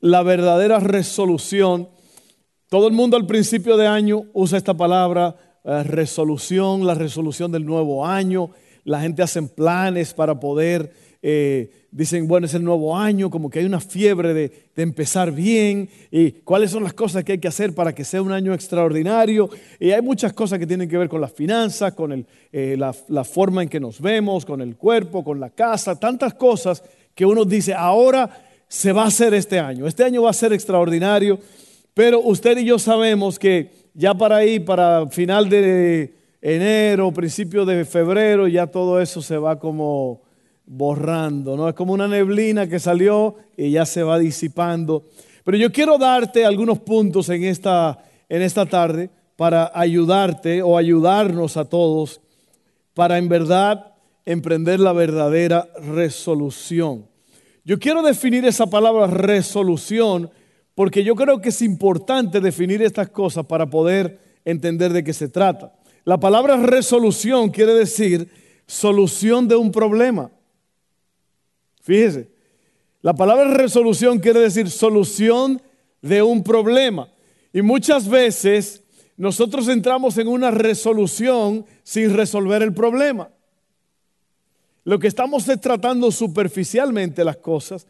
la verdadera resolución. Todo el mundo al principio de año usa esta palabra eh, resolución, la resolución del nuevo año. La gente hace planes para poder, eh, dicen, bueno, es el nuevo año, como que hay una fiebre de, empezar bien y cuáles son las cosas que hay que hacer para que sea un año extraordinario. Y hay muchas cosas que tienen que ver con las finanzas, con eh, la, la forma en que nos vemos, con el cuerpo, con la casa, tantas cosas que uno dice, ahora se va a hacer este año. Este año va a ser extraordinario, pero usted y yo sabemos que ya para ahí, para final de enero, principio de febrero, ya todo eso se va como borrando, ¿no? Es como una neblina que salió y ya se va disipando. Pero yo quiero darte algunos puntos en esta, en esta tarde para ayudarte o ayudarnos a todos para en verdad emprender la verdadera resolución. Yo quiero definir esa palabra resolución porque yo creo que es importante definir estas cosas para poder entender de qué se trata. La palabra resolución quiere decir solución de un problema. Fíjese, la palabra resolución quiere decir solución de un problema. Y muchas veces nosotros entramos en una resolución sin resolver el problema. Lo que estamos es tratando superficialmente las cosas,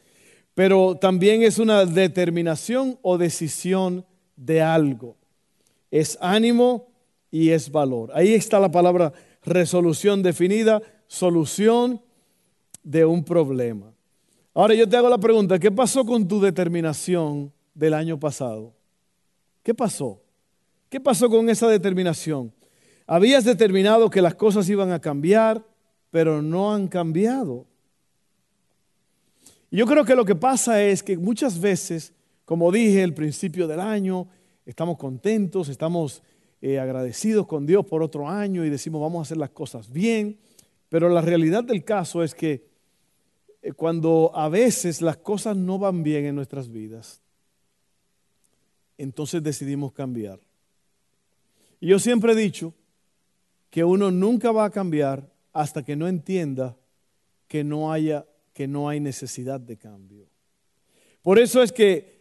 pero también es una determinación o decisión de algo. Es ánimo y es valor. Ahí está la palabra resolución definida, solución de un problema. Ahora yo te hago la pregunta, ¿qué pasó con tu determinación del año pasado? ¿Qué pasó? ¿Qué pasó con esa determinación? Habías determinado que las cosas iban a cambiar, pero no han cambiado. Y yo creo que lo que pasa es que muchas veces, como dije al principio del año, estamos contentos, estamos eh, agradecidos con Dios por otro año y decimos vamos a hacer las cosas bien, pero la realidad del caso es que eh, cuando a veces las cosas no van bien en nuestras vidas, entonces decidimos cambiar. Y yo siempre he dicho que uno nunca va a cambiar hasta que no entienda que no, haya, que no hay necesidad de cambio. Por eso es que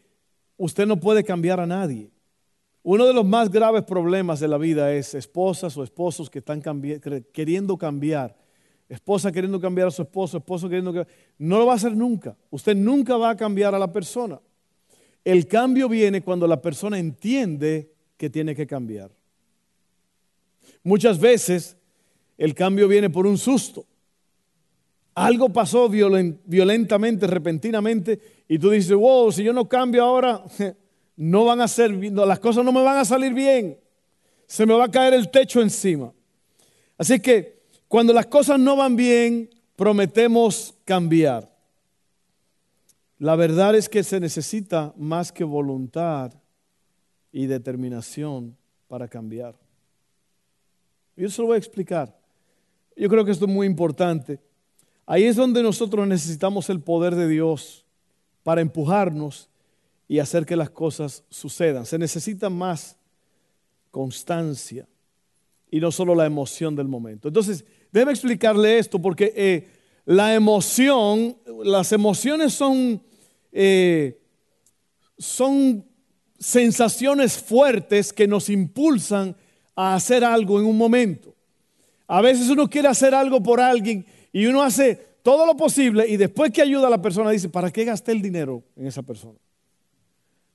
usted no puede cambiar a nadie. Uno de los más graves problemas de la vida es esposas o esposos que están queriendo cambiar. Esposa queriendo cambiar a su esposo, esposo queriendo cambiar. No lo va a hacer nunca. Usted nunca va a cambiar a la persona. El cambio viene cuando la persona entiende que tiene que cambiar. Muchas veces el cambio viene por un susto. Algo pasó violentamente, repentinamente, y tú dices, wow, si yo no cambio ahora, no van a ser, las cosas no me van a salir bien. Se me va a caer el techo encima. Así que cuando las cosas no van bien, prometemos cambiar. La verdad es que se necesita más que voluntad y determinación para cambiar. Yo se lo voy a explicar. Yo creo que esto es muy importante. Ahí es donde nosotros necesitamos el poder de Dios para empujarnos y hacer que las cosas sucedan. Se necesita más constancia y no solo la emoción del momento. Entonces, debe explicarle esto porque eh, la emoción, las emociones son, eh, son sensaciones fuertes que nos impulsan a hacer algo en un momento. A veces uno quiere hacer algo por alguien y uno hace todo lo posible y después que ayuda a la persona dice, ¿para qué gasté el dinero en esa persona?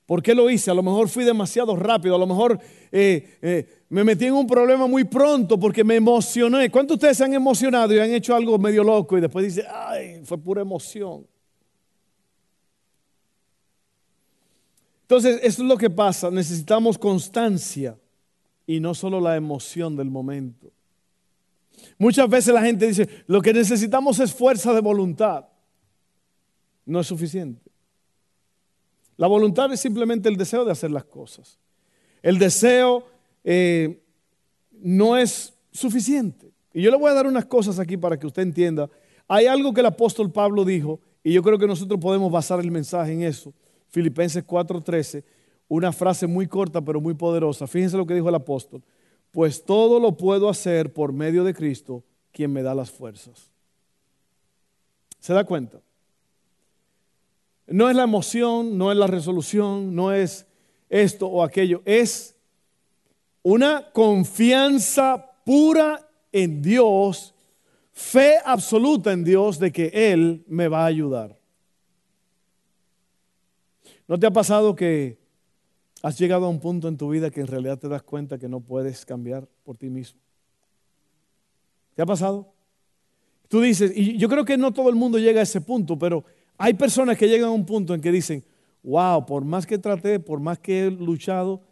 ¿Por qué lo hice? A lo mejor fui demasiado rápido, a lo mejor eh, eh, me metí en un problema muy pronto porque me emocioné. ¿Cuántos de ustedes se han emocionado y han hecho algo medio loco y después dice, ay, fue pura emoción? Entonces, eso es lo que pasa. Necesitamos constancia y no solo la emoción del momento. Muchas veces la gente dice, lo que necesitamos es fuerza de voluntad. No es suficiente. La voluntad es simplemente el deseo de hacer las cosas. El deseo eh, no es suficiente. Y yo le voy a dar unas cosas aquí para que usted entienda. Hay algo que el apóstol Pablo dijo, y yo creo que nosotros podemos basar el mensaje en eso. Filipenses 4:13, una frase muy corta pero muy poderosa. Fíjense lo que dijo el apóstol. Pues todo lo puedo hacer por medio de Cristo, quien me da las fuerzas. ¿Se da cuenta? No es la emoción, no es la resolución, no es esto o aquello, es una confianza pura en Dios, fe absoluta en Dios de que Él me va a ayudar. ¿No te ha pasado que has llegado a un punto en tu vida que en realidad te das cuenta que no puedes cambiar por ti mismo? ¿Te ha pasado? Tú dices, y yo creo que no todo el mundo llega a ese punto, pero hay personas que llegan a un punto en que dicen, wow, por más que traté, por más que he luchado,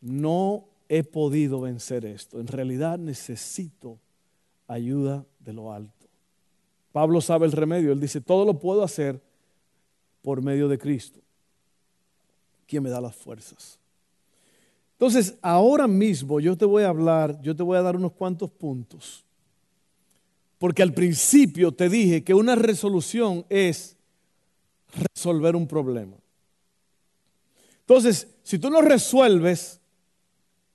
no he podido vencer esto. En realidad necesito ayuda de lo alto. Pablo sabe el remedio. Él dice, todo lo puedo hacer por medio de Cristo, quien me da las fuerzas. Entonces, ahora mismo yo te voy a hablar, yo te voy a dar unos cuantos puntos. Porque al principio te dije que una resolución es resolver un problema. Entonces, si tú no resuelves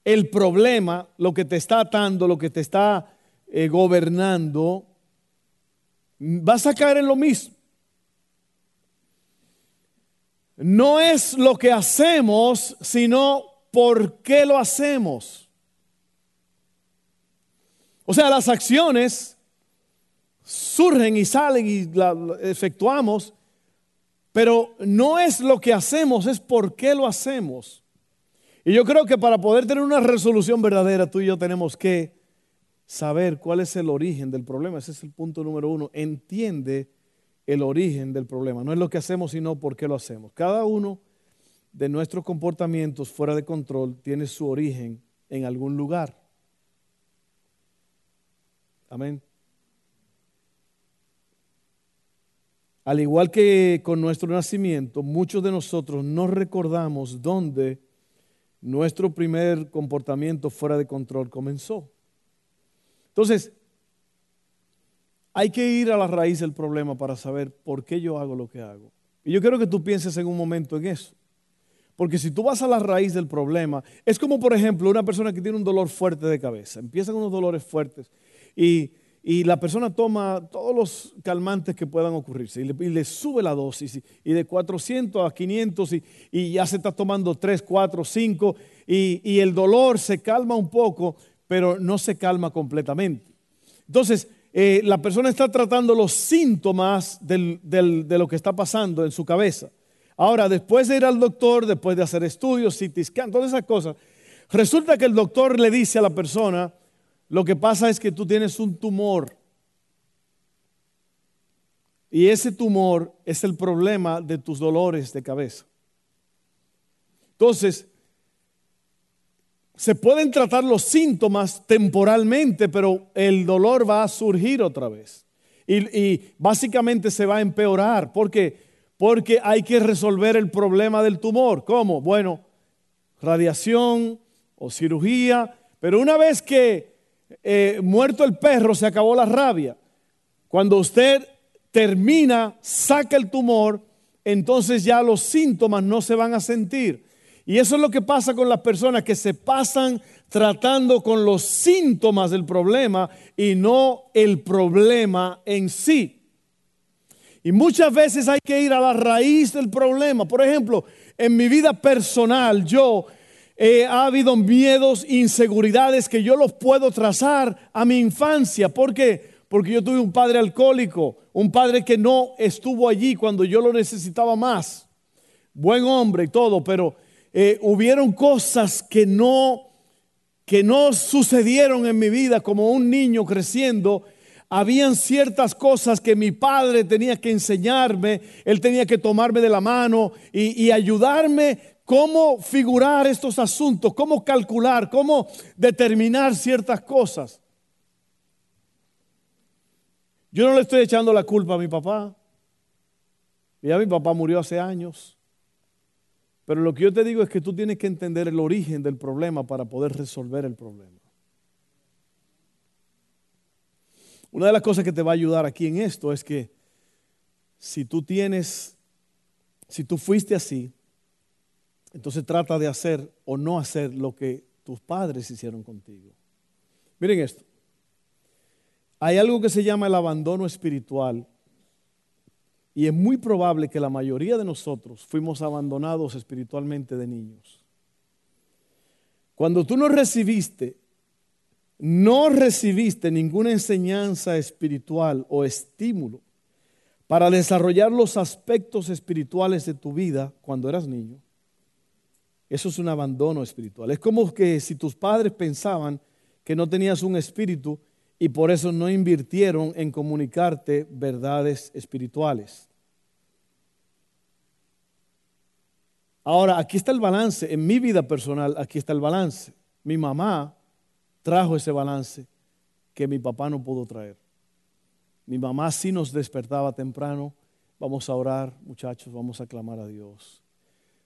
el problema, lo que te está atando, lo que te está eh, gobernando, vas a caer en lo mismo. No es lo que hacemos, sino por qué lo hacemos. O sea, las acciones surgen y salen y las efectuamos pero no es lo que hacemos, es por qué lo hacemos. Y yo creo que para poder tener una resolución verdadera, tú y yo tenemos que saber cuál es el origen del problema. Ese es el punto número uno. Entiende el origen del problema. No es lo que hacemos, sino por qué lo hacemos. Cada uno de nuestros comportamientos fuera de control tiene su origen en algún lugar. Amén. Al igual que con nuestro nacimiento, muchos de nosotros no recordamos dónde nuestro primer comportamiento fuera de control comenzó. Entonces, hay que ir a la raíz del problema para saber por qué yo hago lo que hago. Y yo quiero que tú pienses en un momento en eso. Porque si tú vas a la raíz del problema, es como por ejemplo una persona que tiene un dolor fuerte de cabeza. Empiezan unos dolores fuertes y y la persona toma todos los calmantes que puedan ocurrirse y le, sube la dosis y, de 400 a 500 y, ya se está tomando 3, 4, 5 y, el dolor se calma un poco, pero no se calma completamente. Entonces, eh, la persona está tratando los síntomas de lo que está pasando en su cabeza. Ahora, después de ir al doctor, después de hacer estudios, CT todas esas cosas, resulta que el doctor le dice a la persona, lo que pasa es que tú tienes un tumor. Y ese tumor es el problema de tus dolores de cabeza. Entonces, se pueden tratar los síntomas temporalmente, pero el dolor va a surgir otra vez. Y, básicamente se va a empeorar. ¿Por qué? Porque hay que resolver el problema del tumor. ¿Cómo? Bueno, radiación o cirugía. Pero una vez que eh, muerto el perro, se acabó la rabia. Cuando usted termina, saca el tumor, entonces ya los síntomas no se van a sentir. Y eso es lo que pasa con las personas que se pasan tratando con los síntomas del problema y no el problema en sí. Y muchas veces hay que ir a la raíz del problema. Por ejemplo, en mi vida personal, yo eh, ha habido miedos, inseguridades que yo los puedo trazar a mi infancia. ¿Por qué? Porque yo tuve un padre alcohólico, un padre que no estuvo allí cuando yo lo necesitaba más. Buen hombre y todo, pero eh, hubieron cosas que no, que no sucedieron en mi vida como un niño creciendo habían ciertas cosas que mi padre tenía que enseñarme, él tenía que tomarme de la mano y, y, ayudarme cómo figurar estos asuntos, cómo calcular, cómo determinar ciertas cosas. Yo no le estoy echando la culpa a mi papá. Ya mi papá murió hace años. Pero lo que yo te digo es que tú tienes que entender el origen del problema para poder resolver el problema. Una de las cosas que te va a ayudar aquí en esto es que si tú tienes, si tú fuiste así, entonces trata de hacer o no hacer lo que tus padres hicieron contigo. Miren esto. Hay algo que se llama el abandono espiritual y es muy probable que la mayoría de nosotros fuimos abandonados espiritualmente de niños. Cuando tú no recibiste, no recibiste ninguna enseñanza espiritual o estímulo para desarrollar los aspectos espirituales de tu vida cuando eras niño, eso es un abandono espiritual. Es como que si tus padres pensaban que no tenías un espíritu y por eso no invirtieron en comunicarte verdades espirituales. Ahora, aquí está el balance. En mi vida personal, aquí está el balance. Mi mamá trajo ese balance que mi papá no pudo traer. Mi mamá sí nos despertaba temprano. Vamos a orar, muchachos, vamos a clamar a Dios.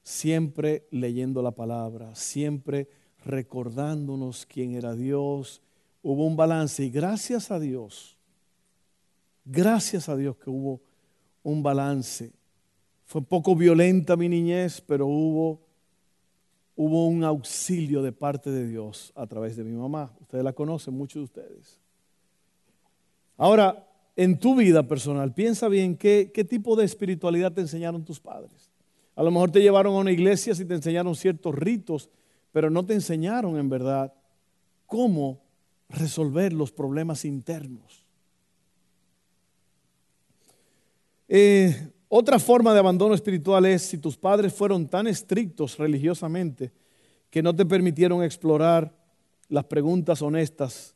Siempre leyendo la palabra, siempre recordándonos quién era Dios, hubo un balance y gracias a Dios, gracias a Dios que hubo un balance. Fue poco violenta mi niñez, pero hubo, hubo un auxilio de parte de Dios a través de mi mamá. Ustedes la conocen, muchos de ustedes. Ahora, en tu vida personal, piensa bien qué, qué tipo de espiritualidad te enseñaron tus padres. A lo mejor te llevaron a una iglesia y te enseñaron ciertos ritos, pero no te enseñaron en verdad cómo resolver los problemas internos. Eh, otra forma de abandono espiritual es si tus padres fueron tan estrictos religiosamente que no te permitieron explorar las preguntas honestas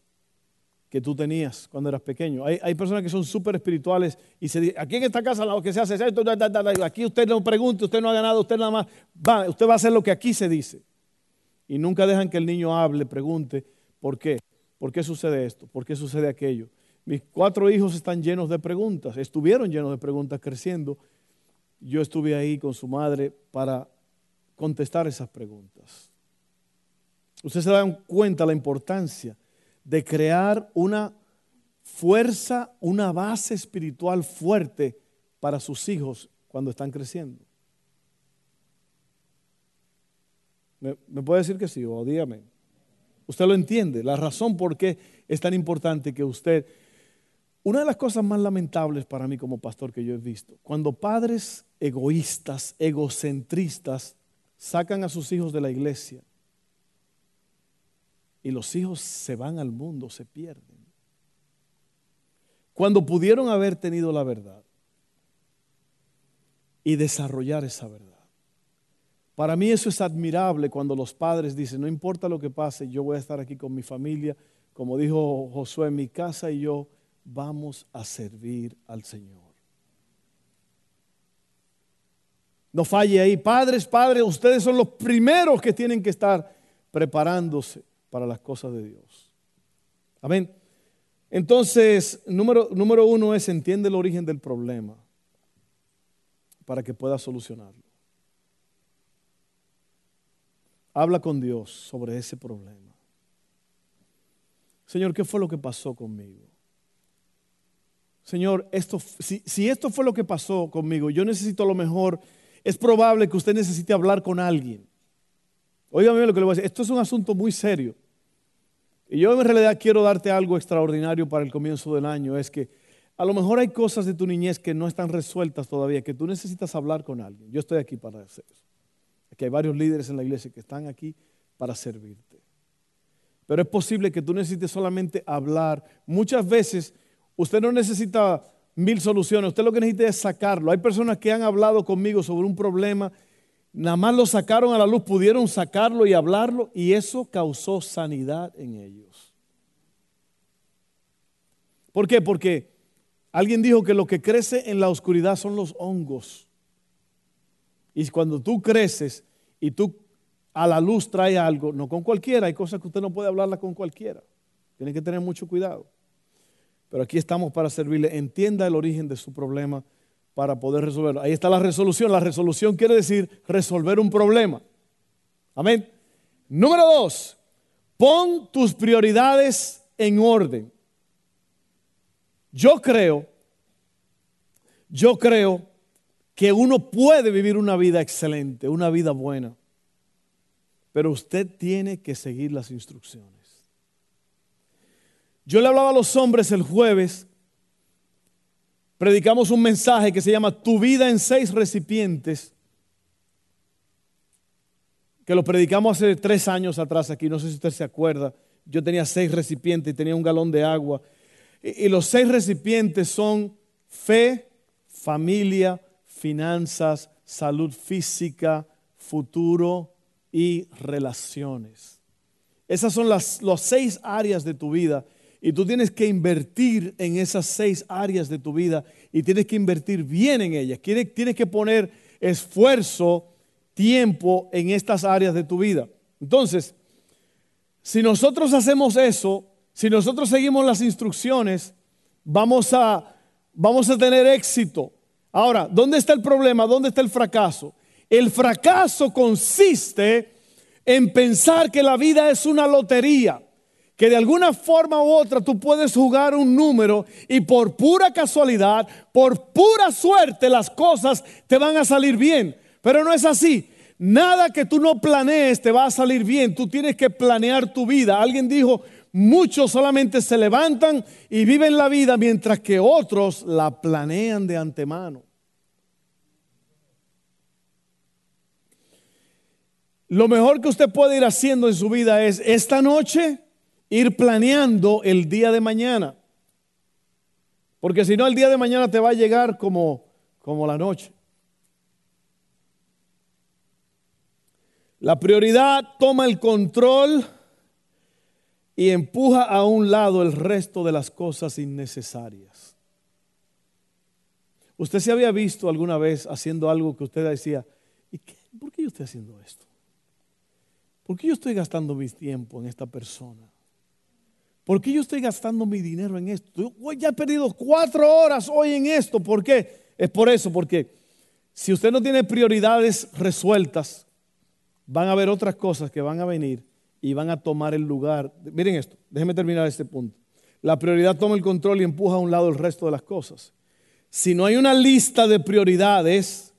que tú tenías cuando eras pequeño. Hay, personas que son súper espirituales y se dicen, aquí en esta casa lo que se hace es esto, aquí usted no pregunte, usted no ha ganado, usted nada más, va, usted va a hacer lo que aquí se dice. Y nunca dejan que el niño hable, pregunte, ¿por qué? ¿Por qué sucede esto? ¿Por qué sucede aquello? Mis cuatro hijos están llenos de preguntas, estuvieron llenos de preguntas creciendo. Yo estuve ahí con su madre para contestar esas preguntas. Ustedes se dan cuenta la importancia de crear una fuerza, una base espiritual fuerte para sus hijos cuando están creciendo. ¿Me, puede decir que sí o dígame? Usted lo entiende, la razón por qué es tan importante que usted... Una de las cosas más lamentables para mí como pastor que yo he visto, cuando padres egoístas, egocentristas, sacan a sus hijos de la iglesia y los hijos se van al mundo, se pierden. Cuando pudieron haber tenido la verdad y desarrollar esa verdad. Para mí eso es admirable cuando los padres dicen, no importa lo que pase, yo voy a estar aquí con mi familia, como dijo Josué, mi casa y yo vamos a servir al Señor. No falle ahí, padres, padres, ustedes son los primeros que tienen que estar preparándose para las cosas de Dios. Amén. Entonces, número, número uno es entiende el origen del problema para que pueda solucionarlo. Habla con Dios sobre ese problema. Señor, ¿qué fue lo que pasó conmigo? Señor, esto, si, si esto fue lo que pasó conmigo, yo necesito a lo mejor, es probable que usted necesite hablar con alguien. Óigame lo que le voy a decir. Esto es un asunto muy serio. Y yo en realidad quiero darte algo extraordinario para el comienzo del año. Es que a lo mejor hay cosas de tu niñez que no están resueltas todavía, que tú necesitas hablar con alguien. Yo estoy aquí para hacer eso. Aquí hay varios líderes en la iglesia que están aquí para servirte. Pero es posible que tú necesites solamente hablar. Muchas veces usted no necesita mil soluciones, usted lo que necesita es sacarlo. Hay personas que han hablado conmigo sobre un problema Nada más lo sacaron a la luz, pudieron sacarlo y hablarlo y eso causó sanidad en ellos. ¿Por qué? Porque alguien dijo que lo que crece en la oscuridad son los hongos. Y cuando tú creces y tú a la luz traes algo, no con cualquiera, hay cosas que usted no puede hablarla con cualquiera. Tiene que tener mucho cuidado. Pero aquí estamos para servirle. Entienda el origen de su problema para poder resolverlo. Ahí está la resolución. La resolución quiere decir resolver un problema. Amén. Número dos, pon tus prioridades en orden. Yo creo, yo creo que uno puede vivir una vida excelente, una vida buena, pero usted tiene que seguir las instrucciones. Yo le hablaba a los hombres el jueves. Predicamos un mensaje que se llama Tu vida en seis recipientes, que lo predicamos hace tres años atrás aquí, no sé si usted se acuerda, yo tenía seis recipientes y tenía un galón de agua, y, los seis recipientes son fe, familia, finanzas, salud física, futuro y relaciones. Esas son las, seis áreas de tu vida y tú tienes que invertir en esas seis áreas de tu vida y tienes que invertir bien en ellas. Tienes que poner esfuerzo, tiempo en estas áreas de tu vida. Entonces, si nosotros hacemos eso, si nosotros seguimos las instrucciones, vamos a, vamos a tener éxito. Ahora, ¿dónde está el problema? ¿Dónde está el fracaso? El fracaso consiste en pensar que la vida es una lotería que de alguna forma u otra tú puedes jugar un número y por pura casualidad, por pura suerte las cosas te van a salir bien. Pero no es así. Nada que tú no planees te va a salir bien. Tú tienes que planear tu vida. Alguien dijo, muchos solamente se levantan y viven la vida mientras que otros la planean de antemano. Lo mejor que usted puede ir haciendo en su vida es esta noche ir planeando el día de mañana. Porque si no, el día de mañana te va a llegar como, como la noche. La prioridad toma el control y empuja a un lado el resto de las cosas innecesarias. Usted se había visto alguna vez haciendo algo que usted decía, ¿y qué? ¿por qué yo estoy haciendo esto? ¿Por qué yo estoy gastando mi tiempo en esta persona? ¿Por qué yo estoy gastando mi dinero en esto? Yo ya he perdido cuatro horas hoy en esto. ¿Por qué? Es por eso, porque si usted no tiene prioridades resueltas, van a haber otras cosas que van a venir y van a tomar el lugar. Miren esto, déjenme terminar este punto. La prioridad toma el control y empuja a un lado el resto de las cosas. Si no hay una lista de prioridades,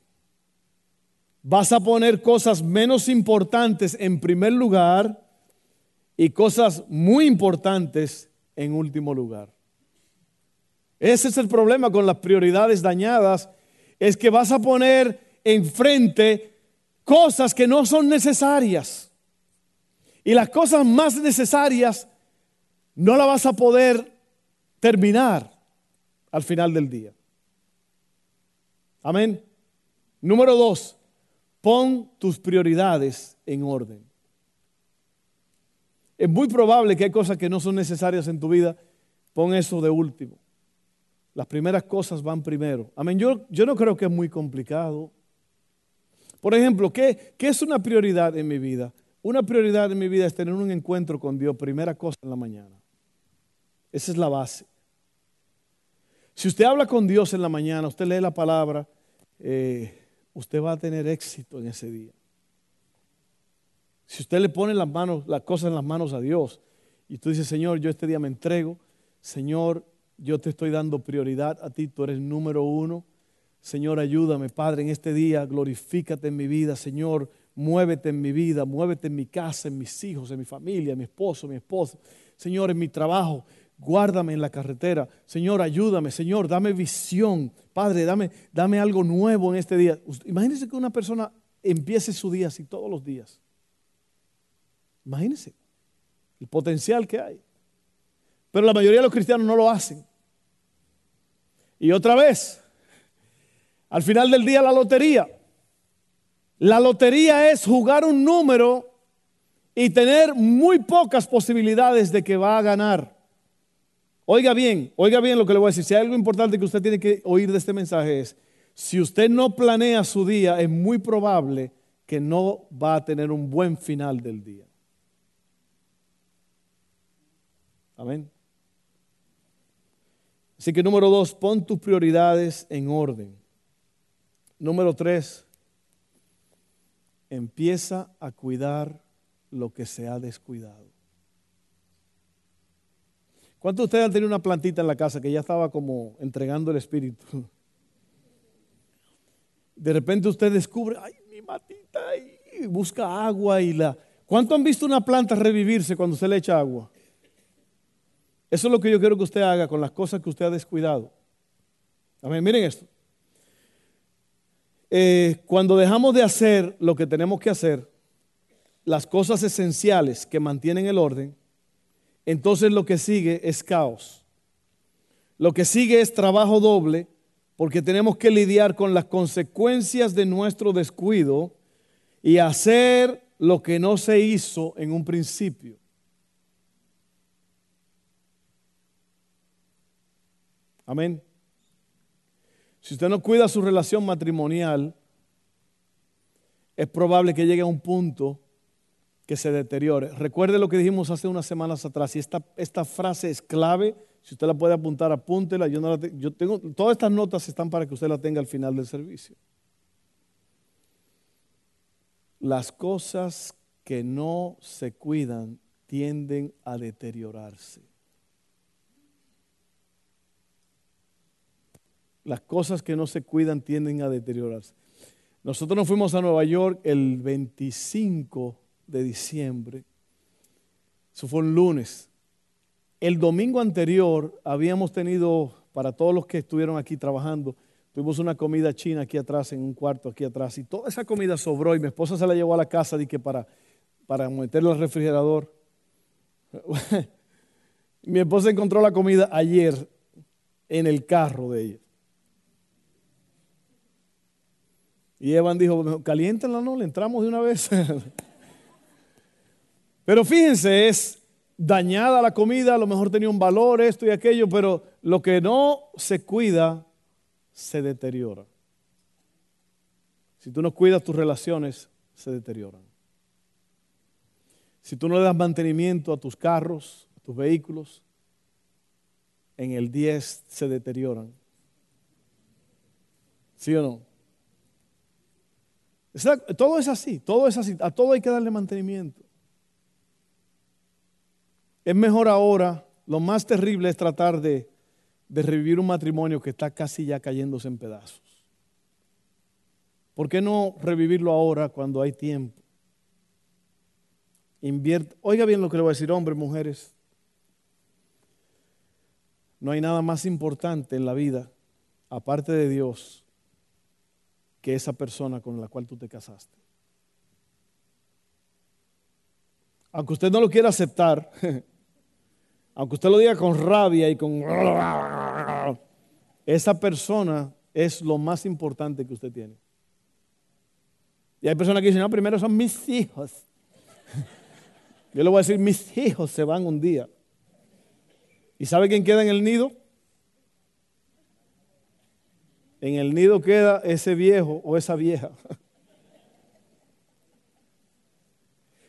vas a poner cosas menos importantes en primer lugar y cosas muy importantes en último lugar. Ese es el problema con las prioridades dañadas, es que vas a poner enfrente cosas que no son necesarias. Y las cosas más necesarias no las vas a poder terminar al final del día. Amén. Número dos, pon tus prioridades en orden. Es muy probable que hay cosas que no son necesarias en tu vida. Pon eso de último. Las primeras cosas van primero. Amén. Yo, yo no creo que es muy complicado. Por ejemplo, ¿qué, ¿qué es una prioridad en mi vida? Una prioridad en mi vida es tener un encuentro con Dios, primera cosa en la mañana. Esa es la base. Si usted habla con Dios en la mañana, usted lee la palabra, eh, usted va a tener éxito en ese día. Si usted le pone las manos, las cosas en las manos a Dios y tú dices, Señor, yo este día me entrego, Señor, yo te estoy dando prioridad a ti, tú eres número uno. Señor, ayúdame, Padre, en este día, glorifícate en mi vida, Señor, muévete en mi vida, muévete en mi casa, en mis hijos, en mi familia, en mi esposo, mi esposo. Señor, en mi trabajo, guárdame en la carretera. Señor, ayúdame. Señor, dame visión. Padre, dame, dame algo nuevo en este día. Imagínense que una persona empiece su día así todos los días. Imagínense el potencial que hay. Pero la mayoría de los cristianos no lo hacen. Y otra vez, al final del día la lotería. La lotería es jugar un número y tener muy pocas posibilidades de que va a ganar. Oiga bien, oiga bien lo que le voy a decir. Si hay algo importante que usted tiene que oír de este mensaje es, si usted no planea su día, es muy probable que no va a tener un buen final del día. Amén. Así que número dos, pon tus prioridades en orden. Número tres, empieza a cuidar lo que se ha descuidado. ¿Cuántos de ustedes han tenido una plantita en la casa que ya estaba como entregando el espíritu? De repente usted descubre, ay, mi matita, y busca agua y la... ¿Cuánto han visto una planta revivirse cuando usted le echa agua? Eso es lo que yo quiero que usted haga con las cosas que usted ha descuidado. Amén, miren esto. Eh, cuando dejamos de hacer lo que tenemos que hacer, las cosas esenciales que mantienen el orden, entonces lo que sigue es caos. Lo que sigue es trabajo doble porque tenemos que lidiar con las consecuencias de nuestro descuido y hacer lo que no se hizo en un principio. Amén. Si usted no cuida su relación matrimonial, es probable que llegue a un punto que se deteriore. Recuerde lo que dijimos hace unas semanas atrás, y esta, esta frase es clave, si usted la puede apuntar, apúntela. Yo, no yo tengo, todas estas notas están para que usted la tenga al final del servicio. Las cosas que no se cuidan tienden a deteriorarse. Las cosas que no se cuidan tienden a deteriorarse. Nosotros nos fuimos a Nueva York el 25 de diciembre. Eso fue un lunes. El domingo anterior habíamos tenido, para todos los que estuvieron aquí trabajando, tuvimos una comida china aquí atrás, en un cuarto aquí atrás, y toda esa comida sobró y mi esposa se la llevó a la casa que para, para meterla al refrigerador. mi esposa encontró la comida ayer en el carro de ella. Y Evan dijo, caliéntenla, no, le entramos de una vez. pero fíjense, es dañada la comida, a lo mejor tenía un valor, esto y aquello, pero lo que no se cuida se deteriora. Si tú no cuidas tus relaciones, se deterioran. Si tú no le das mantenimiento a tus carros, a tus vehículos, en el 10 se deterioran. ¿Sí o no? Todo es así, todo es así, a todo hay que darle mantenimiento. Es mejor ahora, lo más terrible es tratar de, revivir un matrimonio que está casi ya cayéndose en pedazos. ¿Por qué no revivirlo ahora cuando hay tiempo? Invierte. Oiga bien lo que le voy a decir, hombres, mujeres. No hay nada más importante en la vida, aparte de Dios, que esa persona con la cual tú te casaste. Aunque usted no lo quiera aceptar, aunque usted lo diga con rabia y con... Esa persona es lo más importante que usted tiene. Y hay personas que dicen, no, primero son mis hijos. Yo le voy a decir, mis hijos se van un día. ¿Y sabe quién queda en el nido? En el nido queda ese viejo o esa vieja.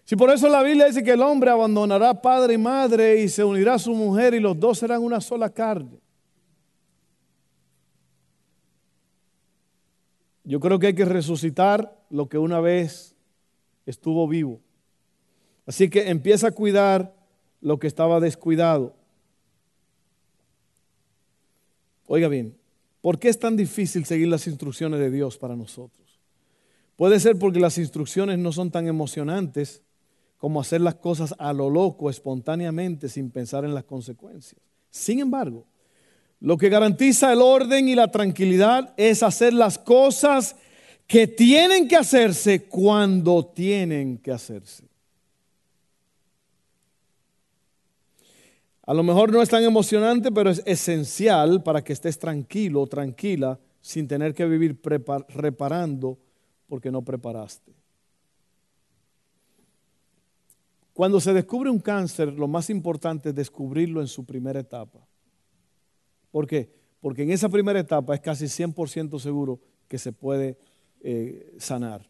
Si por eso la Biblia dice que el hombre abandonará padre y madre y se unirá a su mujer y los dos serán una sola carne. Yo creo que hay que resucitar lo que una vez estuvo vivo. Así que empieza a cuidar lo que estaba descuidado. Oiga bien, ¿Por qué es tan difícil seguir las instrucciones de Dios para nosotros? Puede ser porque las instrucciones no son tan emocionantes como hacer las cosas a lo loco, espontáneamente, sin pensar en las consecuencias. Sin embargo, lo que garantiza el orden y la tranquilidad es hacer las cosas que tienen que hacerse cuando tienen que hacerse. A lo mejor no es tan emocionante, pero es esencial para que estés tranquilo tranquila sin tener que vivir reparando porque no preparaste. Cuando se descubre un cáncer, lo más importante es descubrirlo en su primera etapa. ¿Por qué? Porque en esa primera etapa es casi 100% seguro que se puede eh, sanar.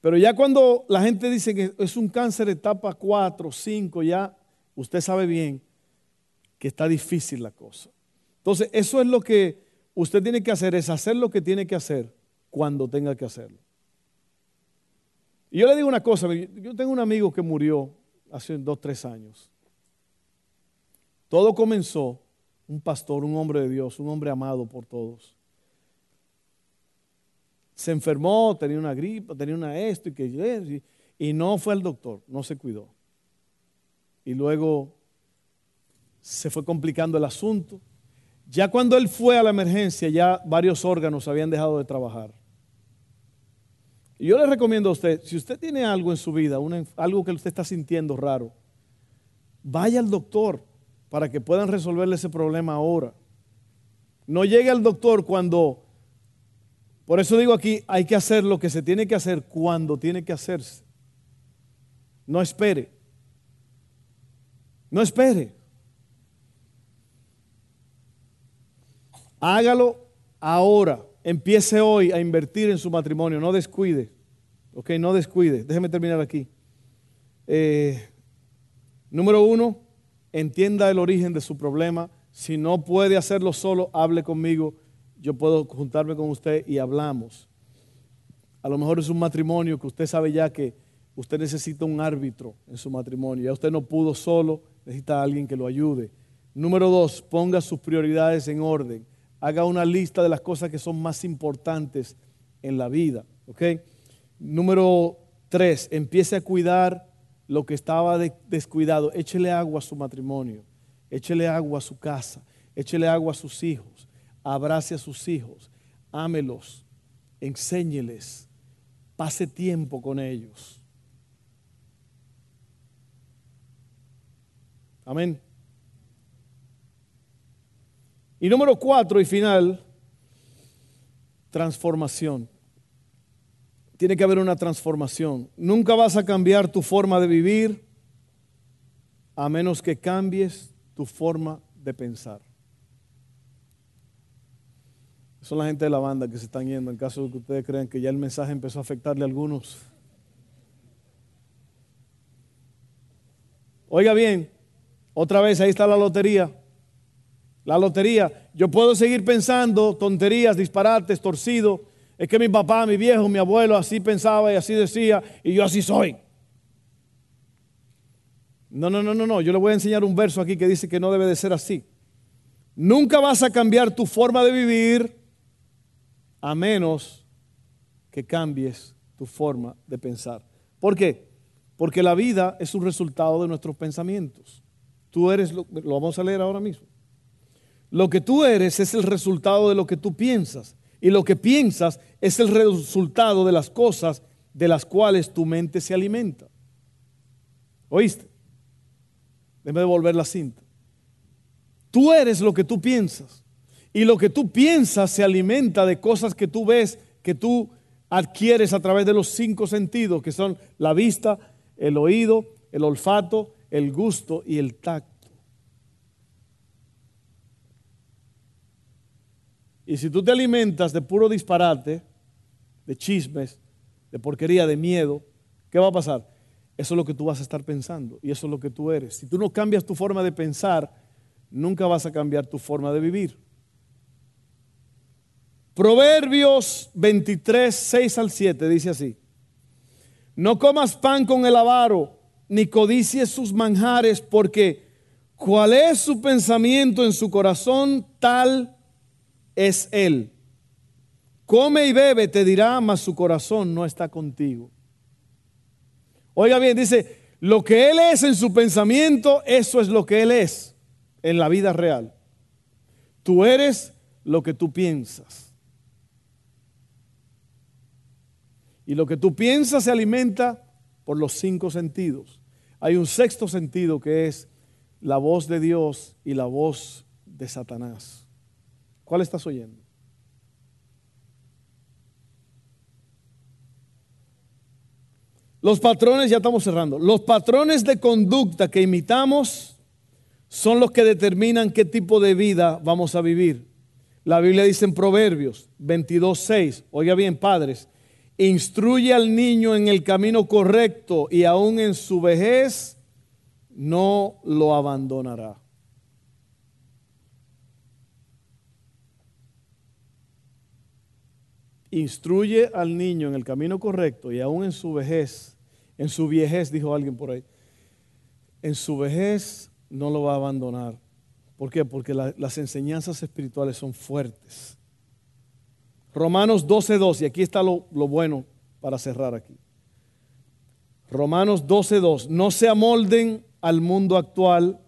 Pero ya cuando la gente dice que es un cáncer etapa 4, 5, ya usted sabe bien que está difícil la cosa. Entonces, eso es lo que usted tiene que hacer es hacer lo que tiene que hacer cuando tenga que hacerlo. Y yo le digo una cosa, yo tengo un amigo que murió hace dos, tres años. Todo comenzó, un pastor, un hombre de Dios, un hombre amado por todos. Se enfermó, tenía una gripe, tenía una esto y que y no fue al doctor, no se cuidó. Y luego se fue complicando el asunto. Ya cuando él fue a la emergencia, ya varios órganos habían dejado de trabajar. Y yo le recomiendo a usted, si usted tiene algo en su vida, algo que usted está sintiendo raro, vaya al doctor para que puedan resolverle ese problema ahora. No llegue al doctor cuando, por eso digo aquí, hay que hacer lo que se tiene que hacer cuando tiene que hacerse. No espere. No espere. Hágalo ahora. Empiece hoy a invertir en su matrimonio. No descuide. Ok, no descuide. Déjeme terminar aquí. Eh, número uno, entienda el origen de su problema. Si no puede hacerlo solo, hable conmigo. Yo puedo juntarme con usted y hablamos. A lo mejor es un matrimonio que usted sabe ya que usted necesita un árbitro en su matrimonio. Ya usted no pudo solo, necesita a alguien que lo ayude. Número dos, ponga sus prioridades en orden haga una lista de las cosas que son más importantes en la vida. Número tres, empiece a cuidar lo que estaba descuidado. Échele agua a su matrimonio, échele agua a su casa, échele agua a sus hijos, abrace a sus hijos, ámelos, enséñeles, pase tiempo con ellos. Amén. Y número cuatro y final, transformación. Tiene que haber una transformación. Nunca vas a cambiar tu forma de vivir a menos que cambies tu forma de pensar. Son la gente de la banda que se están yendo en caso de que ustedes crean que ya el mensaje empezó a afectarle a algunos. Oiga bien, otra vez ahí está la lotería la lotería. Yo puedo seguir pensando tonterías, disparates, torcido. Es que mi papá, mi viejo, mi abuelo así pensaba y así decía y yo así soy. No, no, no, no, no. Yo le voy a enseñar un verso aquí que dice que no debe de ser así. Nunca vas a cambiar tu forma de vivir a menos que cambies tu forma de pensar. ¿Por qué? Porque la vida es un resultado de nuestros pensamientos. Tú eres, lo, lo vamos a leer ahora mismo. Lo que tú eres es el resultado de lo que tú piensas. Y lo que piensas es el resultado de las cosas de las cuales tu mente se alimenta. ¿Oíste? Déjame devolver la cinta. Tú eres lo que tú piensas. Y lo que tú piensas se alimenta de cosas que tú ves, que tú adquieres a través de los cinco sentidos, que son la vista, el oído, el olfato, el gusto y el tacto. Y si tú te alimentas de puro disparate, de chismes, de porquería, de miedo, ¿qué va a pasar? Eso es lo que tú vas a estar pensando y eso es lo que tú eres. Si tú no cambias tu forma de pensar, nunca vas a cambiar tu forma de vivir. Proverbios 23, 6 al 7 dice así. No comas pan con el avaro, ni codicies sus manjares, porque cuál es su pensamiento en su corazón, tal es Él. Come y bebe, te dirá, mas su corazón no está contigo. Oiga bien, dice, lo que Él es en su pensamiento, eso es lo que Él es en la vida real. Tú eres lo que tú piensas. Y lo que tú piensas se alimenta por los cinco sentidos. Hay un sexto sentido que es la voz de Dios y la voz de Satanás. ¿Cuál estás oyendo? Los patrones, ya estamos cerrando, los patrones de conducta que imitamos son los que determinan qué tipo de vida vamos a vivir. La Biblia dice en Proverbios 22.6, oiga bien, padres, instruye al niño en el camino correcto y aún en su vejez no lo abandonará. instruye al niño en el camino correcto y aún en su vejez, en su viejez, dijo alguien por ahí, en su vejez no lo va a abandonar. ¿Por qué? Porque las enseñanzas espirituales son fuertes. Romanos 12.2, y aquí está lo, lo bueno para cerrar aquí. Romanos 12.2, no se amolden al mundo actual,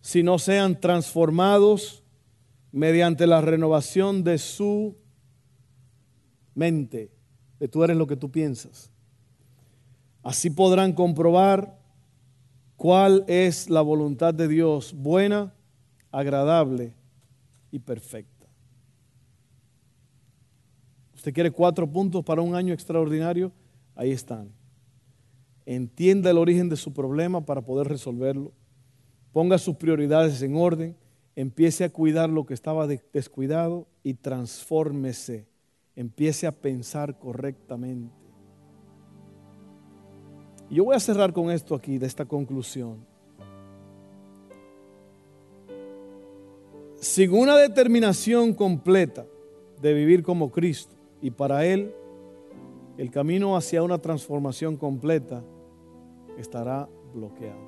sino sean transformados mediante la renovación de su mente, de tú eres lo que tú piensas. Así podrán comprobar cuál es la voluntad de Dios, buena, agradable y perfecta. ¿Usted quiere cuatro puntos para un año extraordinario? Ahí están. Entienda el origen de su problema para poder resolverlo. Ponga sus prioridades en orden empiece a cuidar lo que estaba descuidado y transfórmese, empiece a pensar correctamente. yo voy a cerrar con esto aquí, de esta conclusión. Sin una determinación completa de vivir como Cristo y para Él, el camino hacia una transformación completa estará bloqueado.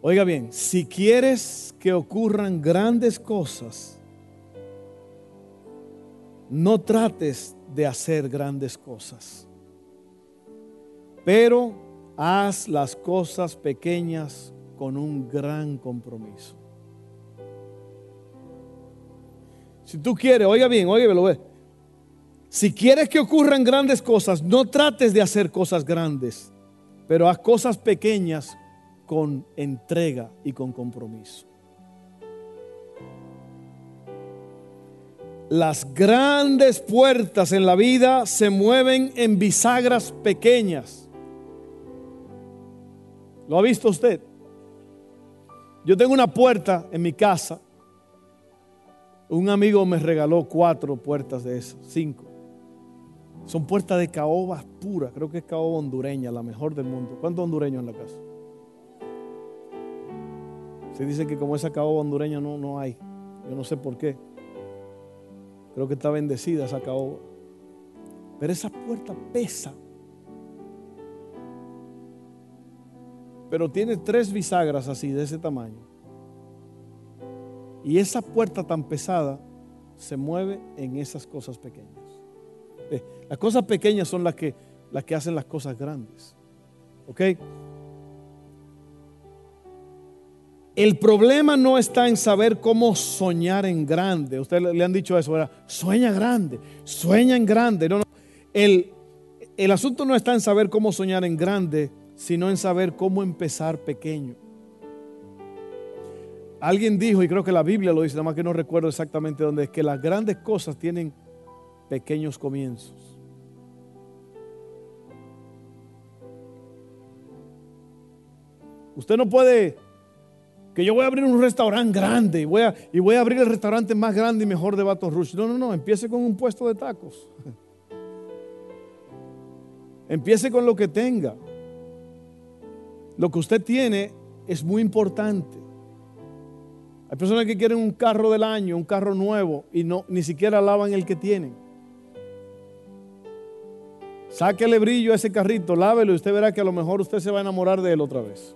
Oiga bien, si quieres que ocurran grandes cosas, no trates de hacer grandes cosas, pero haz las cosas pequeñas con un gran compromiso. Si tú quieres, oiga bien, oiga, lo ve. Si quieres que ocurran grandes cosas, no trates de hacer cosas grandes, pero haz cosas pequeñas con entrega y con compromiso. Las grandes puertas en la vida se mueven en bisagras pequeñas. ¿Lo ha visto usted? Yo tengo una puerta en mi casa. Un amigo me regaló cuatro puertas de esas, cinco. Son puertas de caoba pura, creo que es caoba hondureña, la mejor del mundo. ¿Cuántos hondureños en la casa? Se dice que como esa caoba hondureña no, no hay. Yo no sé por qué. Creo que está bendecida esa caoba. Pero esa puerta pesa. Pero tiene tres bisagras así, de ese tamaño. Y esa puerta tan pesada se mueve en esas cosas pequeñas. Las cosas pequeñas son las que, las que hacen las cosas grandes. ¿Ok? El problema no está en saber cómo soñar en grande. Usted le han dicho eso, ¿verdad? Sueña grande, sueña en grande. No, no. El, el asunto no está en saber cómo soñar en grande, sino en saber cómo empezar pequeño. Alguien dijo, y creo que la Biblia lo dice, nada más que no recuerdo exactamente dónde, es que las grandes cosas tienen pequeños comienzos. Usted no puede que yo voy a abrir un restaurante grande y voy a, y voy a abrir el restaurante más grande y mejor de Baton Rouge. No, no, no, empiece con un puesto de tacos. Empiece con lo que tenga. Lo que usted tiene es muy importante. Hay personas que quieren un carro del año, un carro nuevo, y no, ni siquiera lavan el que tienen. Sáquele brillo a ese carrito, lávelo y usted verá que a lo mejor usted se va a enamorar de él otra vez.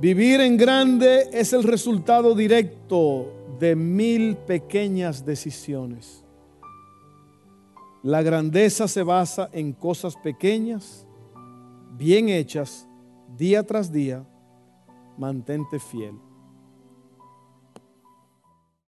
Vivir en grande es el resultado directo de mil pequeñas decisiones. La grandeza se basa en cosas pequeñas, bien hechas, día tras día. Mantente fiel.